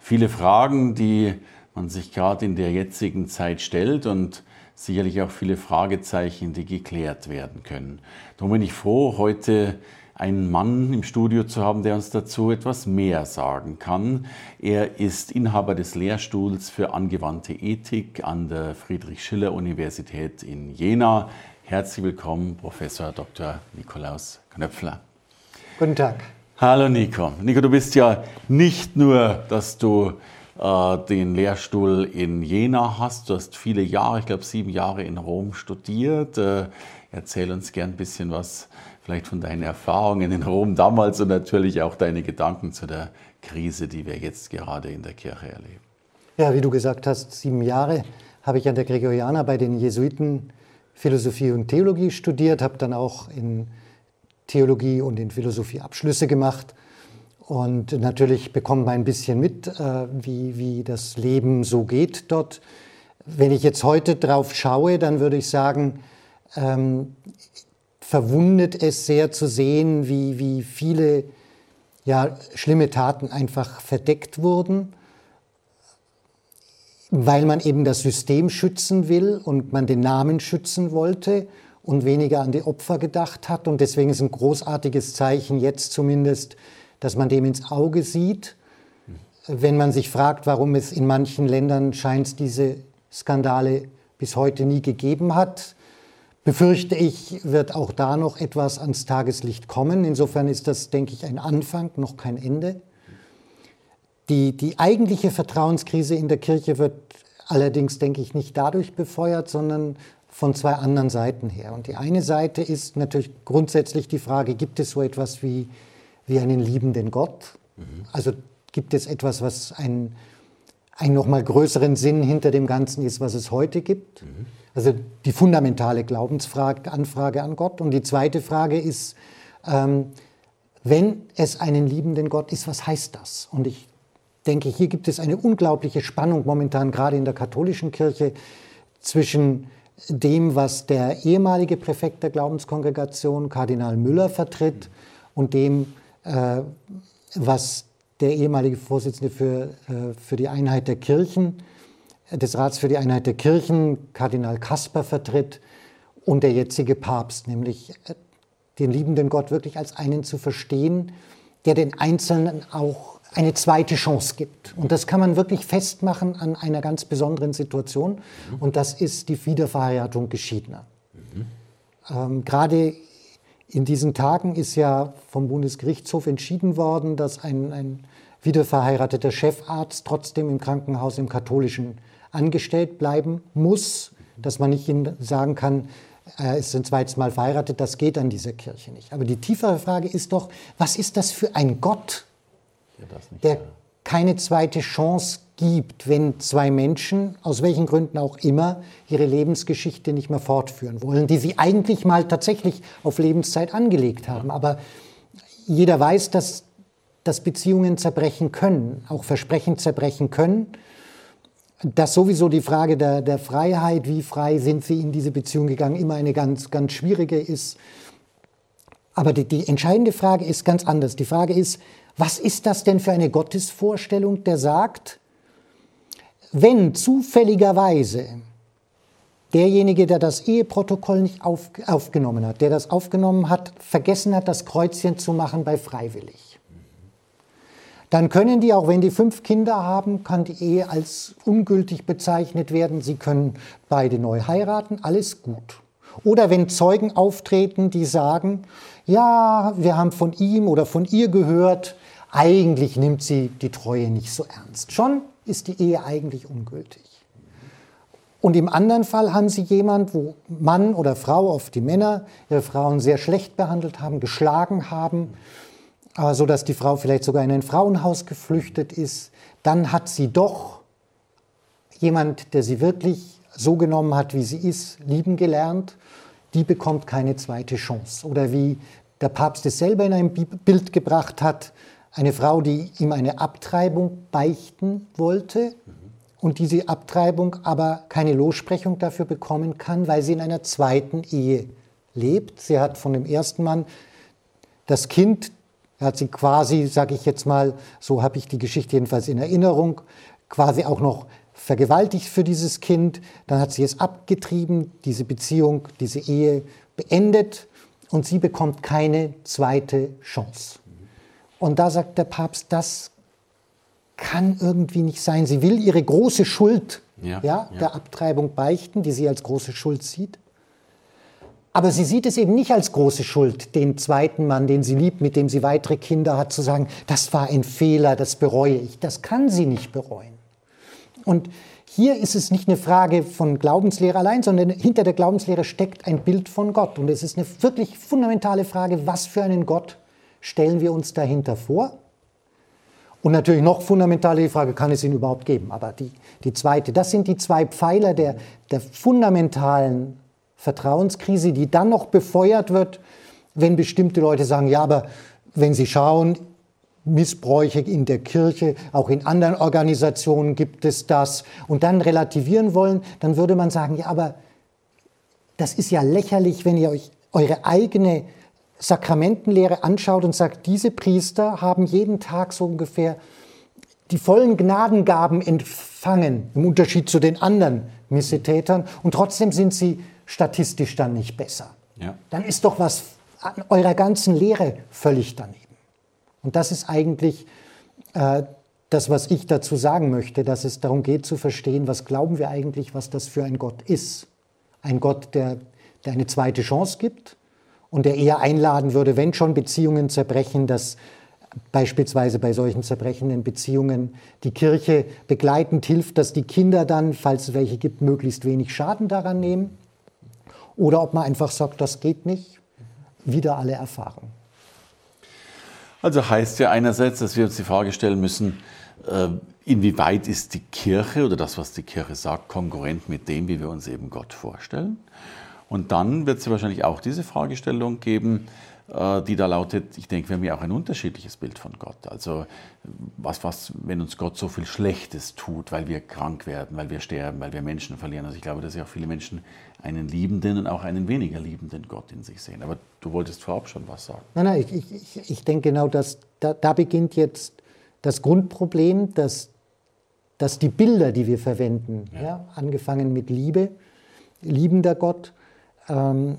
Viele Fragen, die man sich gerade in der jetzigen Zeit stellt und sicherlich auch viele Fragezeichen, die geklärt werden können. Darum bin ich froh, heute einen Mann im Studio zu haben, der uns dazu etwas mehr sagen kann. Er ist Inhaber des Lehrstuhls für angewandte Ethik an der Friedrich-Schiller-Universität in Jena. Herzlich willkommen, Professor Dr. Nikolaus Knöpfler. Guten Tag. Hallo Nico. Nico, du bist ja nicht nur, dass du äh, den Lehrstuhl in Jena hast, du hast viele Jahre, ich glaube sieben Jahre in Rom studiert. Äh, erzähl uns gern ein bisschen was vielleicht von deinen Erfahrungen in Rom damals und natürlich auch deine Gedanken zu der Krise, die wir jetzt gerade in der Kirche erleben. Ja, wie du gesagt hast, sieben Jahre habe ich an der Gregorianer bei den Jesuiten Philosophie und Theologie studiert, habe dann auch in Theologie und in Philosophie Abschlüsse gemacht. Und natürlich bekommt man ein bisschen mit, äh, wie, wie das Leben so geht dort. Wenn ich jetzt heute drauf schaue, dann würde ich sagen, ähm, verwundet es sehr zu sehen, wie, wie viele ja, schlimme Taten einfach verdeckt wurden weil man eben das System schützen will und man den Namen schützen wollte und weniger an die Opfer gedacht hat. Und deswegen ist ein großartiges Zeichen jetzt zumindest, dass man dem ins Auge sieht. Wenn man sich fragt, warum es in manchen Ländern scheint diese Skandale bis heute nie gegeben hat, befürchte ich, wird auch da noch etwas ans Tageslicht kommen. Insofern ist das, denke ich, ein Anfang, noch kein Ende. Die, die eigentliche Vertrauenskrise in der Kirche wird allerdings, denke ich, nicht dadurch befeuert, sondern von zwei anderen Seiten her. Und die eine Seite ist natürlich grundsätzlich die Frage, gibt es so etwas wie, wie einen liebenden Gott? Mhm. Also gibt es etwas, was einen, einen nochmal größeren Sinn hinter dem Ganzen ist, was es heute gibt? Mhm. Also die fundamentale Glaubensfrage, Anfrage an Gott. Und die zweite Frage ist, ähm, wenn es einen liebenden Gott ist, was heißt das? Und ich denke, hier gibt es eine unglaubliche Spannung momentan, gerade in der katholischen Kirche, zwischen dem, was der ehemalige Präfekt der Glaubenskongregation, Kardinal Müller, vertritt und dem, äh, was der ehemalige Vorsitzende für, äh, für die Einheit der Kirchen, des Rats für die Einheit der Kirchen, Kardinal Kasper, vertritt und der jetzige Papst, nämlich äh, den liebenden Gott wirklich als einen zu verstehen, der den Einzelnen auch eine zweite Chance gibt. Und das kann man wirklich festmachen an einer ganz besonderen Situation. Und das ist die Wiederverheiratung Geschiedener. Mhm. Ähm, Gerade in diesen Tagen ist ja vom Bundesgerichtshof entschieden worden, dass ein, ein wiederverheirateter Chefarzt trotzdem im Krankenhaus im katholischen angestellt bleiben muss, dass man nicht sagen kann, er ist ein zweites Mal verheiratet, das geht an dieser Kirche nicht. Aber die tiefere Frage ist doch, was ist das für ein Gott, der keine zweite Chance gibt, wenn zwei Menschen, aus welchen Gründen auch immer, ihre Lebensgeschichte nicht mehr fortführen wollen, die sie eigentlich mal tatsächlich auf Lebenszeit angelegt haben. Aber jeder weiß, dass, dass Beziehungen zerbrechen können, auch Versprechen zerbrechen können. Dass sowieso die Frage der, der Freiheit, wie frei sind sie in diese Beziehung gegangen, immer eine ganz, ganz schwierige ist. Aber die, die entscheidende Frage ist ganz anders. Die Frage ist, was ist das denn für eine Gottesvorstellung, der sagt, wenn zufälligerweise derjenige, der das Eheprotokoll nicht auf, aufgenommen hat, der das aufgenommen hat, vergessen hat, das Kreuzchen zu machen bei freiwillig, dann können die, auch wenn die fünf Kinder haben, kann die Ehe als ungültig bezeichnet werden. Sie können beide neu heiraten, alles gut. Oder wenn Zeugen auftreten, die sagen, ja, wir haben von ihm oder von ihr gehört, eigentlich nimmt sie die Treue nicht so ernst. Schon ist die Ehe eigentlich ungültig. Und im anderen Fall haben sie jemand, wo Mann oder Frau, oft die Männer, ihre Frauen sehr schlecht behandelt haben, geschlagen haben, äh, so dass die Frau vielleicht sogar in ein Frauenhaus geflüchtet ist. dann hat sie doch jemand, der sie wirklich so genommen hat, wie sie ist, lieben gelernt, die bekommt keine zweite Chance. Oder wie der Papst es selber in einem Bild gebracht hat, eine Frau, die ihm eine Abtreibung beichten wollte und diese Abtreibung aber keine Lossprechung dafür bekommen kann, weil sie in einer zweiten Ehe lebt. Sie hat von dem ersten Mann das Kind, hat sie quasi, sage ich jetzt mal, so habe ich die Geschichte jedenfalls in Erinnerung, quasi auch noch vergewaltigt für dieses Kind. Dann hat sie es abgetrieben, diese Beziehung, diese Ehe beendet und sie bekommt keine zweite Chance. Und da sagt der Papst, das kann irgendwie nicht sein. Sie will ihre große Schuld ja, ja, ja. der Abtreibung beichten, die sie als große Schuld sieht. Aber sie sieht es eben nicht als große Schuld, den zweiten Mann, den sie liebt, mit dem sie weitere Kinder hat, zu sagen, das war ein Fehler, das bereue ich. Das kann sie nicht bereuen. Und hier ist es nicht eine Frage von Glaubenslehre allein, sondern hinter der Glaubenslehre steckt ein Bild von Gott. Und es ist eine wirklich fundamentale Frage, was für einen Gott stellen wir uns dahinter vor? Und natürlich noch fundamentale Frage, kann es ihn überhaupt geben? Aber die, die zweite, das sind die zwei Pfeiler der, der fundamentalen Vertrauenskrise, die dann noch befeuert wird, wenn bestimmte Leute sagen, ja, aber wenn Sie schauen, Missbräuche in der Kirche, auch in anderen Organisationen gibt es das, und dann relativieren wollen, dann würde man sagen, ja, aber das ist ja lächerlich, wenn ihr euch eure eigene Sakramentenlehre anschaut und sagt, diese Priester haben jeden Tag so ungefähr die vollen Gnadengaben empfangen, im Unterschied zu den anderen Missetätern, und trotzdem sind sie statistisch dann nicht besser. Ja. Dann ist doch was an eurer ganzen Lehre völlig daneben. Und das ist eigentlich äh, das, was ich dazu sagen möchte, dass es darum geht zu verstehen, was glauben wir eigentlich, was das für ein Gott ist. Ein Gott, der, der eine zweite Chance gibt und der eher einladen würde, wenn schon Beziehungen zerbrechen, dass beispielsweise bei solchen zerbrechenden Beziehungen die Kirche begleitend hilft, dass die Kinder dann, falls es welche gibt, möglichst wenig Schaden daran nehmen. Oder ob man einfach sagt, das geht nicht, wieder alle Erfahrung. Also heißt ja einerseits, dass wir uns die Frage stellen müssen, äh, inwieweit ist die Kirche oder das, was die Kirche sagt, konkurrent mit dem, wie wir uns eben Gott vorstellen. Und dann wird es wahrscheinlich auch diese Fragestellung geben, äh, die da lautet, ich denke, wir haben ja auch ein unterschiedliches Bild von Gott. Also was, was, wenn uns Gott so viel Schlechtes tut, weil wir krank werden, weil wir sterben, weil wir Menschen verlieren. Also ich glaube, dass ja auch viele Menschen einen liebenden und auch einen weniger liebenden Gott in sich sehen. Aber du wolltest vorab schon was sagen. Nein, nein, ich, ich, ich denke genau, dass da, da beginnt jetzt das Grundproblem, dass, dass die Bilder, die wir verwenden, ja. Ja, angefangen mit Liebe, liebender Gott, ähm,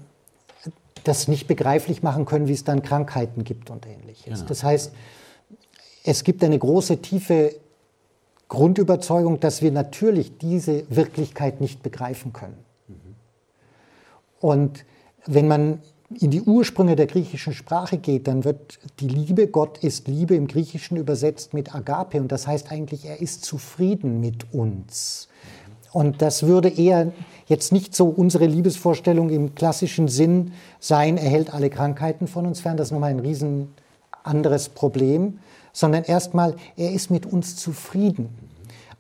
das nicht begreiflich machen können, wie es dann Krankheiten gibt und ähnliches. Genau. Das heißt, es gibt eine große, tiefe Grundüberzeugung, dass wir natürlich diese Wirklichkeit nicht begreifen können. Mhm. Und wenn man in die Ursprünge der griechischen Sprache geht, dann wird die Liebe, Gott ist Liebe im Griechischen übersetzt mit Agape und das heißt eigentlich, er ist zufrieden mit uns. Und das würde eher jetzt nicht so unsere Liebesvorstellung im klassischen Sinn sein, er hält alle Krankheiten von uns fern, das ist nochmal ein riesen anderes Problem, sondern erstmal, er ist mit uns zufrieden.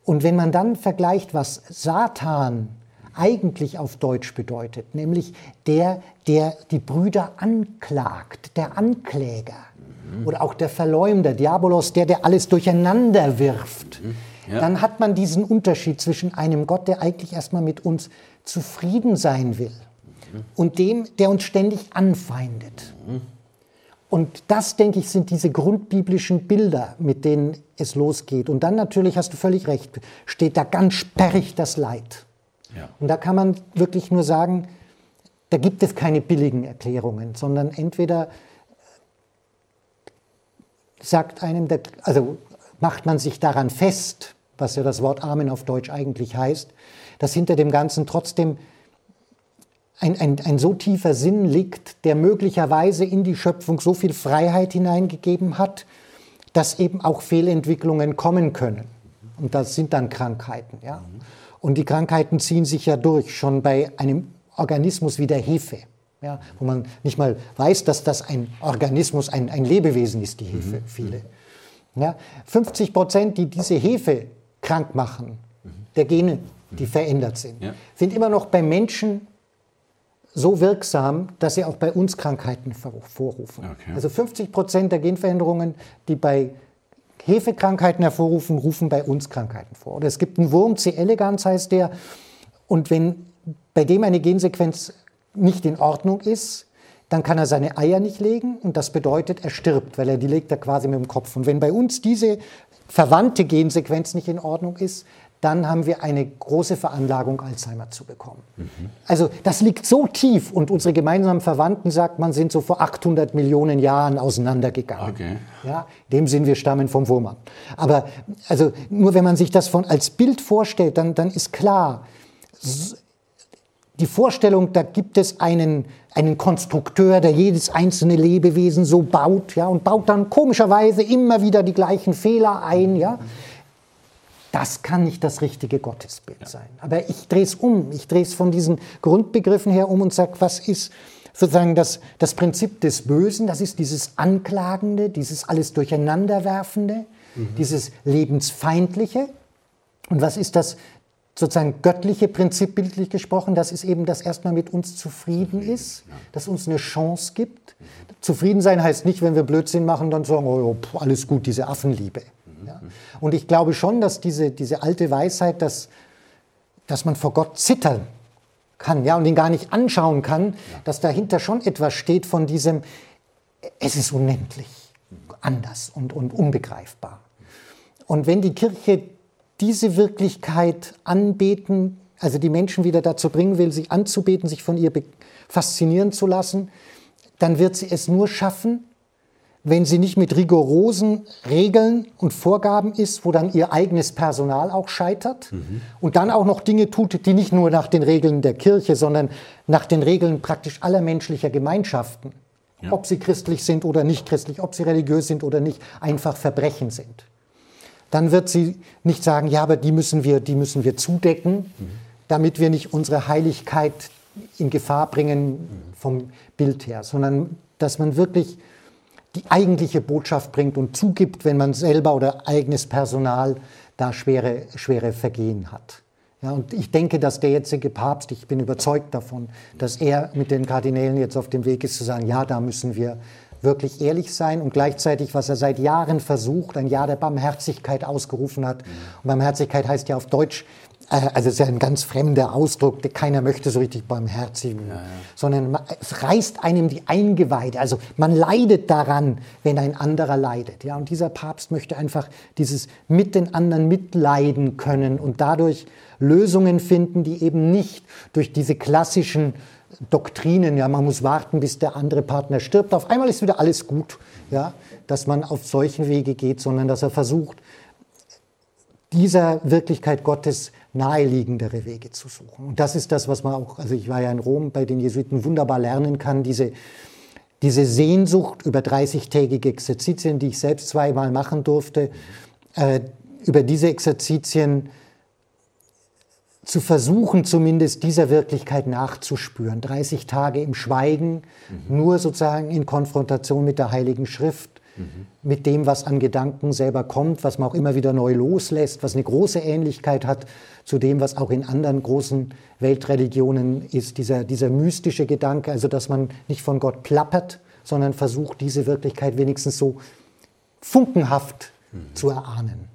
Und wenn man dann vergleicht, was Satan eigentlich auf Deutsch bedeutet, nämlich der, der die Brüder anklagt, der Ankläger mhm. oder auch der Verleumder, Diabolos, der, der alles durcheinander wirft, mhm. Ja. dann hat man diesen Unterschied zwischen einem Gott, der eigentlich erstmal mit uns zufrieden sein will mhm. und dem, der uns ständig anfeindet. Mhm. Und das, denke ich, sind diese grundbiblischen Bilder, mit denen es losgeht. Und dann natürlich, hast du völlig recht, steht da ganz sperrig das Leid. Ja. Und da kann man wirklich nur sagen, da gibt es keine billigen Erklärungen, sondern entweder sagt einem, also macht man sich daran fest, was ja das Wort Amen auf Deutsch eigentlich heißt, dass hinter dem Ganzen trotzdem ein, ein, ein so tiefer Sinn liegt, der möglicherweise in die Schöpfung so viel Freiheit hineingegeben hat, dass eben auch Fehlentwicklungen kommen können. Und das sind dann Krankheiten. Ja? Und die Krankheiten ziehen sich ja durch, schon bei einem Organismus wie der Hefe, ja? wo man nicht mal weiß, dass das ein Organismus, ein, ein Lebewesen ist, die Hefe, mhm. viele. Ja, 50 Prozent, die diese Hefe krank machen, der Gene, die verändert sind, Ja. sind immer noch bei Menschen so wirksam, dass sie auch bei uns Krankheiten vorrufen. Okay. Also 50 Prozent der Genveränderungen, die bei Hefekrankheiten hervorrufen, rufen bei uns Krankheiten vor. Oder es gibt einen Wurm, C. elegans heißt der, und wenn bei dem eine Gensequenz nicht in Ordnung ist, dann kann er seine Eier nicht legen und das bedeutet, er stirbt, weil er die legt er quasi mit dem Kopf. Und wenn bei uns diese verwandte Gensequenz nicht in Ordnung ist, dann haben wir eine große Veranlagung, Alzheimer zu bekommen. Also das liegt so tief und unsere gemeinsamen Verwandten, sagt man, sind so vor 800 Millionen Jahren auseinandergegangen. Okay. Ja, in dem Sinn, wir stammen vom Wurm ab. Aber also nur wenn man sich das von, als Bild vorstellt, dann, dann ist klar, die Vorstellung, da gibt es einen, einen Konstrukteur, der jedes einzelne Lebewesen so baut, ja, und baut dann komischerweise immer wieder die gleichen Fehler ein, ja. Das kann nicht das richtige Gottesbild sein. Aber ich drehe es um. Ich drehe es von diesen Grundbegriffen her um und sage, was ist sozusagen das, das Prinzip des Bösen? Das ist dieses Anklagende, dieses alles Durcheinanderwerfende, dieses Lebensfeindliche. Und was ist das sozusagen göttliche Prinzip bildlich gesprochen? Das ist eben, dass erstmal mit uns zufrieden ist, dass uns eine Chance gibt. Zufrieden sein heißt nicht, wenn wir Blödsinn machen, dann sagen, oh, pff, alles gut, diese Affenliebe. Ja? Und ich glaube schon, dass diese, diese alte Weisheit, dass, dass man vor Gott zittern kann ja, und ihn gar nicht anschauen kann, dass dahinter schon etwas steht von diesem, es ist unendlich anders und, und unbegreifbar. Und wenn die Kirche diese Wirklichkeit anbeten, also die Menschen wieder dazu bringen will, sich anzubeten, sich von ihr faszinieren zu lassen, dann wird sie es nur schaffen, wenn sie nicht mit rigorosen Regeln und Vorgaben ist, wo dann ihr eigenes Personal auch scheitert mhm. und dann auch noch Dinge tut, die nicht nur nach den Regeln der Kirche, sondern nach den Regeln praktisch aller menschlicher Gemeinschaften, ja. ob sie christlich sind oder nicht christlich, ob sie religiös sind oder nicht, einfach Verbrechen sind. Dann wird sie nicht sagen, ja, aber die müssen wir, die müssen wir zudecken, mhm. damit wir nicht unsere Heiligkeit in Gefahr bringen vom Bild her, sondern dass man wirklich die eigentliche Botschaft bringt und zugibt, wenn man selber oder eigenes Personal da schwere, schwere Vergehen hat. Ja, und ich denke, dass der jetzige Papst, ich bin überzeugt davon, dass er mit den Kardinälen jetzt auf dem Weg ist zu sagen, ja, da müssen wir wirklich ehrlich sein und gleichzeitig, was er seit Jahren versucht, ein Jahr der Barmherzigkeit ausgerufen hat. Und Barmherzigkeit heißt ja auf Deutsch äh, also es ist ja ein ganz fremder Ausdruck, keiner möchte so richtig barmherzig, ja, ja. sondern es reißt einem die Eingeweide. Also man leidet daran, wenn ein anderer leidet. Ja, und dieser Papst möchte einfach dieses mit den anderen mitleiden können und dadurch Lösungen finden, die eben nicht durch diese klassischen Doktrinen, ja, man muss warten, bis der andere Partner stirbt. Auf einmal ist wieder alles gut, ja, dass man auf solchen Wege geht, sondern dass er versucht, dieser Wirklichkeit Gottes naheliegendere Wege zu suchen. Und das ist das, was man auch, also ich war ja in Rom bei den Jesuiten wunderbar lernen kann, diese, diese Sehnsucht über 30-tägige Exerzitien, die ich selbst zweimal machen durfte, äh, über diese Exerzitien zu versuchen, zumindest dieser Wirklichkeit nachzuspüren. 30 Tage im Schweigen, mhm. nur sozusagen in Konfrontation mit der Heiligen Schrift, mhm. mit dem, was an Gedanken selber kommt, was man auch immer wieder neu loslässt, was eine große Ähnlichkeit hat zu dem, was auch in anderen großen Weltreligionen ist, dieser, dieser mystische Gedanke, also dass man nicht von Gott plappert, sondern versucht, diese Wirklichkeit wenigstens so funkenhaft mhm. zu erahnen.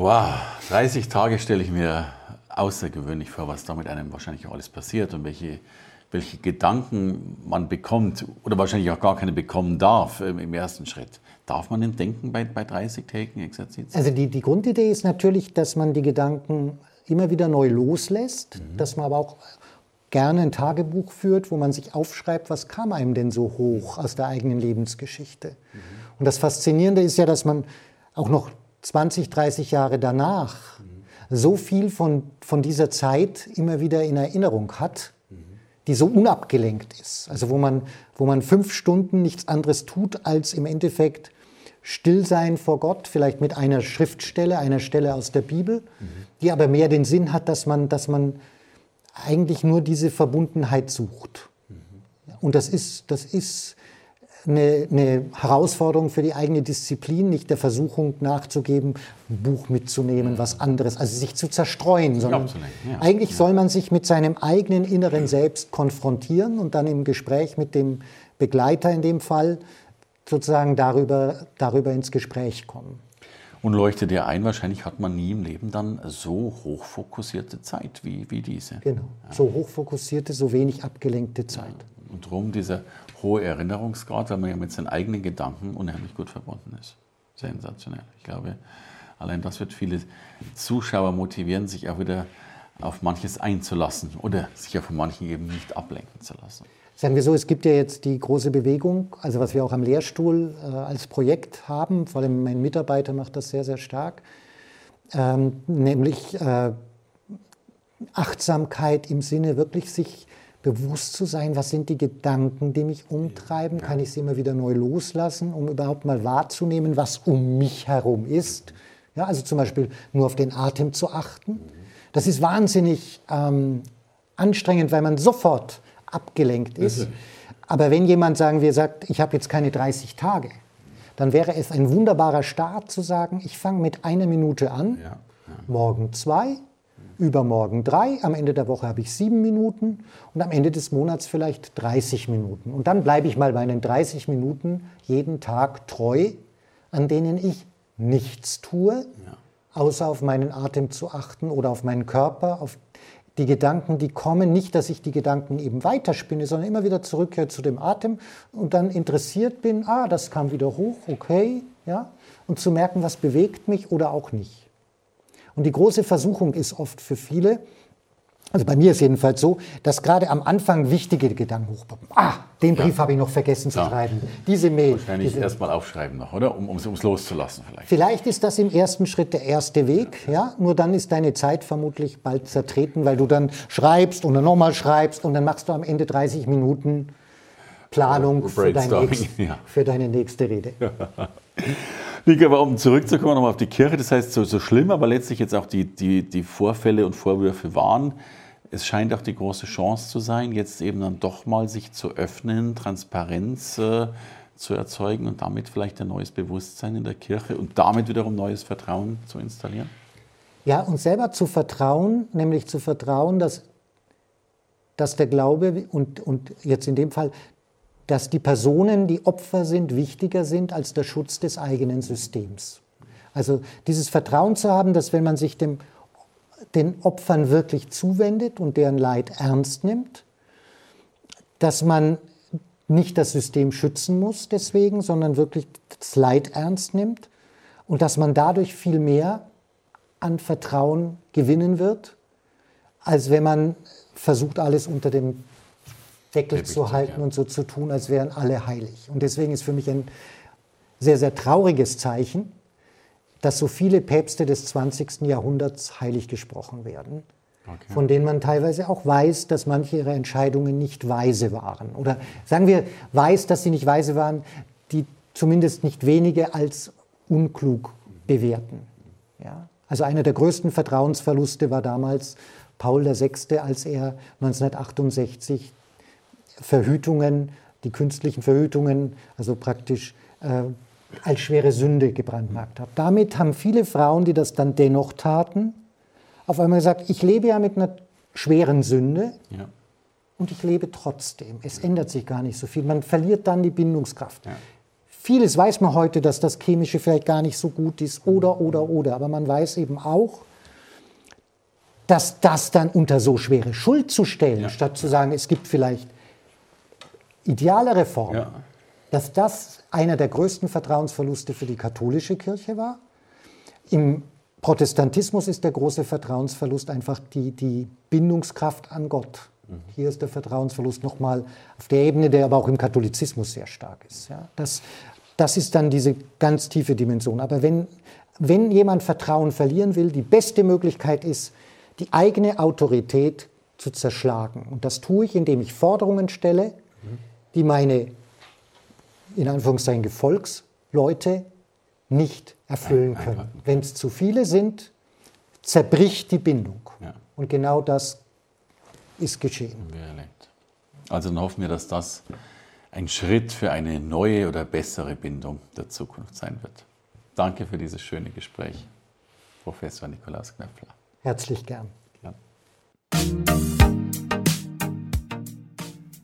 Wow, 30 Tage stelle ich mir außergewöhnlich vor, was da mit einem wahrscheinlich auch alles passiert und welche welche Gedanken man bekommt oder wahrscheinlich auch gar keine bekommen darf ähm, im ersten Schritt. Darf man denn denken bei, bei 30-tägigen Exerzitien? Also die, die Grundidee ist natürlich, dass man die Gedanken immer wieder neu loslässt, mhm. dass man aber auch gerne ein Tagebuch führt, wo man sich aufschreibt, was kam einem denn so hoch aus der eigenen Lebensgeschichte. Mhm. Und das Faszinierende ist ja, dass man auch noch 20, 30 Jahre danach so viel von, von dieser Zeit immer wieder in Erinnerung hat die so unabgelenkt ist. Also wo man, wo man fünf Stunden nichts anderes tut, als im Endeffekt still sein vor Gott, vielleicht mit einer Schriftstelle, einer Stelle aus der Bibel, die aber mehr den Sinn hat, dass man, dass man eigentlich nur diese Verbundenheit sucht. Und das ist, das ist eine, eine, Herausforderung für die eigene Disziplin, nicht der Versuchung nachzugeben, ein Buch mitzunehmen, was anderes, also sich zu zerstreuen, sondern ja. eigentlich ja. soll man sich mit seinem eigenen inneren Selbst konfrontieren und dann im Gespräch mit dem Begleiter in dem Fall sozusagen darüber, darüber ins Gespräch kommen. Und leuchtet dir ein, wahrscheinlich hat man nie im Leben dann so hochfokussierte Zeit wie, wie diese. Genau, ja. so hochfokussierte, so wenig abgelenkte Zeit. Und darum dieser hohe Erinnerungsgrad, weil man ja mit seinen eigenen Gedanken unheimlich gut verbunden ist. Sensationell. Ich glaube, allein das wird viele Zuschauer motivieren, sich auch wieder auf manches einzulassen oder sich auch von manchen eben nicht ablenken zu lassen. Sagen wir so, es gibt ja jetzt die große Bewegung, also was wir auch am Lehrstuhl äh, als Projekt haben, vor allem mein Mitarbeiter macht das sehr, sehr stark, ähm, nämlich äh, Achtsamkeit im Sinne wirklich sich bewusst zu sein, was sind die Gedanken, die mich umtreiben, kann ich sie immer wieder neu loslassen, um überhaupt mal wahrzunehmen, was um mich herum ist. Ja, also zum Beispiel nur auf den Atem zu achten. Das ist wahnsinnig ähm, anstrengend, weil man sofort abgelenkt ist. Aber wenn jemand, sagen wir, sagt, ich habe jetzt keine 30 Tage, dann wäre es ein wunderbarer Start zu sagen, ich fange mit einer Minute an, ja, ja. morgen zwei, übermorgen drei, am Ende der Woche habe ich sieben Minuten und am Ende des Monats vielleicht 30 Minuten. Und dann bleibe ich mal bei den 30 Minuten jeden Tag treu, an denen ich nichts tue, ja. außer auf meinen Atem zu achten oder auf meinen Körper, auf die Gedanken, die kommen, nicht, dass ich die Gedanken eben weiterspinne, sondern immer wieder zurückkehre zu dem Atem und dann interessiert bin, ah, das kam wieder hoch, okay, ja, und zu merken, was bewegt mich oder auch nicht. Und die große Versuchung ist oft für viele, also bei mir ist jedenfalls so, dass gerade am Anfang wichtige Gedanken hochpoppen. Ah, den Brief ja. habe ich noch vergessen zu ja. schreiben. Diese Mail. Wahrscheinlich erstmal aufschreiben noch, oder? Um es loszulassen vielleicht. Vielleicht ist das im ersten Schritt der erste Weg, ja. ja. Nur dann ist deine Zeit vermutlich bald zertreten, weil du dann schreibst und dann nochmal schreibst und dann machst du am Ende 30 Minuten Planung für, dein nächst, für deine nächste Rede. Nick, aber um zurückzukommen nochmal auf die Kirche, das heißt, so, so schlimm aber letztlich jetzt auch die, die, die Vorfälle und Vorwürfe waren, es scheint auch die große Chance zu sein, jetzt eben dann doch mal sich zu öffnen, Transparenz äh, zu erzeugen und damit vielleicht ein neues Bewusstsein in der Kirche und damit wiederum neues Vertrauen zu installieren? Ja, uns selber zu vertrauen, nämlich zu vertrauen, dass, dass der Glaube und, und jetzt in dem Fall, dass die Personen, die Opfer sind, wichtiger sind als der Schutz des eigenen Systems. Also dieses Vertrauen zu haben, dass wenn man sich dem den Opfern wirklich zuwendet und deren Leid ernst nimmt, dass man nicht das System schützen muss deswegen, sondern wirklich das Leid ernst nimmt und dass man dadurch viel mehr an Vertrauen gewinnen wird, als wenn man versucht, alles unter dem Deckel zu halten und so zu tun, als wären alle heilig. Und deswegen ist für mich ein sehr, sehr trauriges Zeichen, dass so viele Päpste des 20. Jahrhunderts heilig gesprochen werden, okay. von denen man teilweise auch weiß, dass manche ihrer Entscheidungen nicht weise waren. Oder sagen wir, weiß, dass sie nicht weise waren, die zumindest nicht wenige als unklug bewerten. Ja? Also einer der größten Vertrauensverluste war damals Paul VI., als er 1968 Verhütungen, die künstlichen Verhütungen, also praktisch äh, als schwere Sünde gebrandmarkt habe. Damit haben viele Frauen, die das dann dennoch taten, auf einmal gesagt, ich lebe ja mit einer schweren Sünde ja. und ich lebe trotzdem. Es ändert sich gar nicht so viel. Man verliert dann die Bindungskraft. Ja. Vieles weiß man heute, dass das Chemische vielleicht gar nicht so gut ist oder, oder, oder. Aber man weiß eben auch, dass das dann unter so schwere Schuld zu stellen, ja. statt zu sagen, es gibt vielleicht idealere Formen, dass das einer der größten Vertrauensverluste für die katholische Kirche war. Im Protestantismus ist der große Vertrauensverlust einfach die, die Bindungskraft an Gott. Mhm. Hier ist der Vertrauensverlust nochmal auf der Ebene, der aber auch im Katholizismus sehr stark ist. Ja, das, das ist dann diese ganz tiefe Dimension. Aber wenn, wenn jemand Vertrauen verlieren will, die beste Möglichkeit ist, die eigene Autorität zu zerschlagen. Und das tue ich, indem ich Forderungen stelle, mhm. Die meine in Anführungszeichen Gefolgsleute nicht erfüllen können. Wenn es zu viele sind, zerbricht die Bindung. Ja. Und genau das ist geschehen. Also dann hoffen wir, dass das ein Schritt für eine neue oder bessere Bindung der Zukunft sein wird. Danke für dieses schöne Gespräch, Professor Nikolaus Knöpfler. Herzlich gern. gern.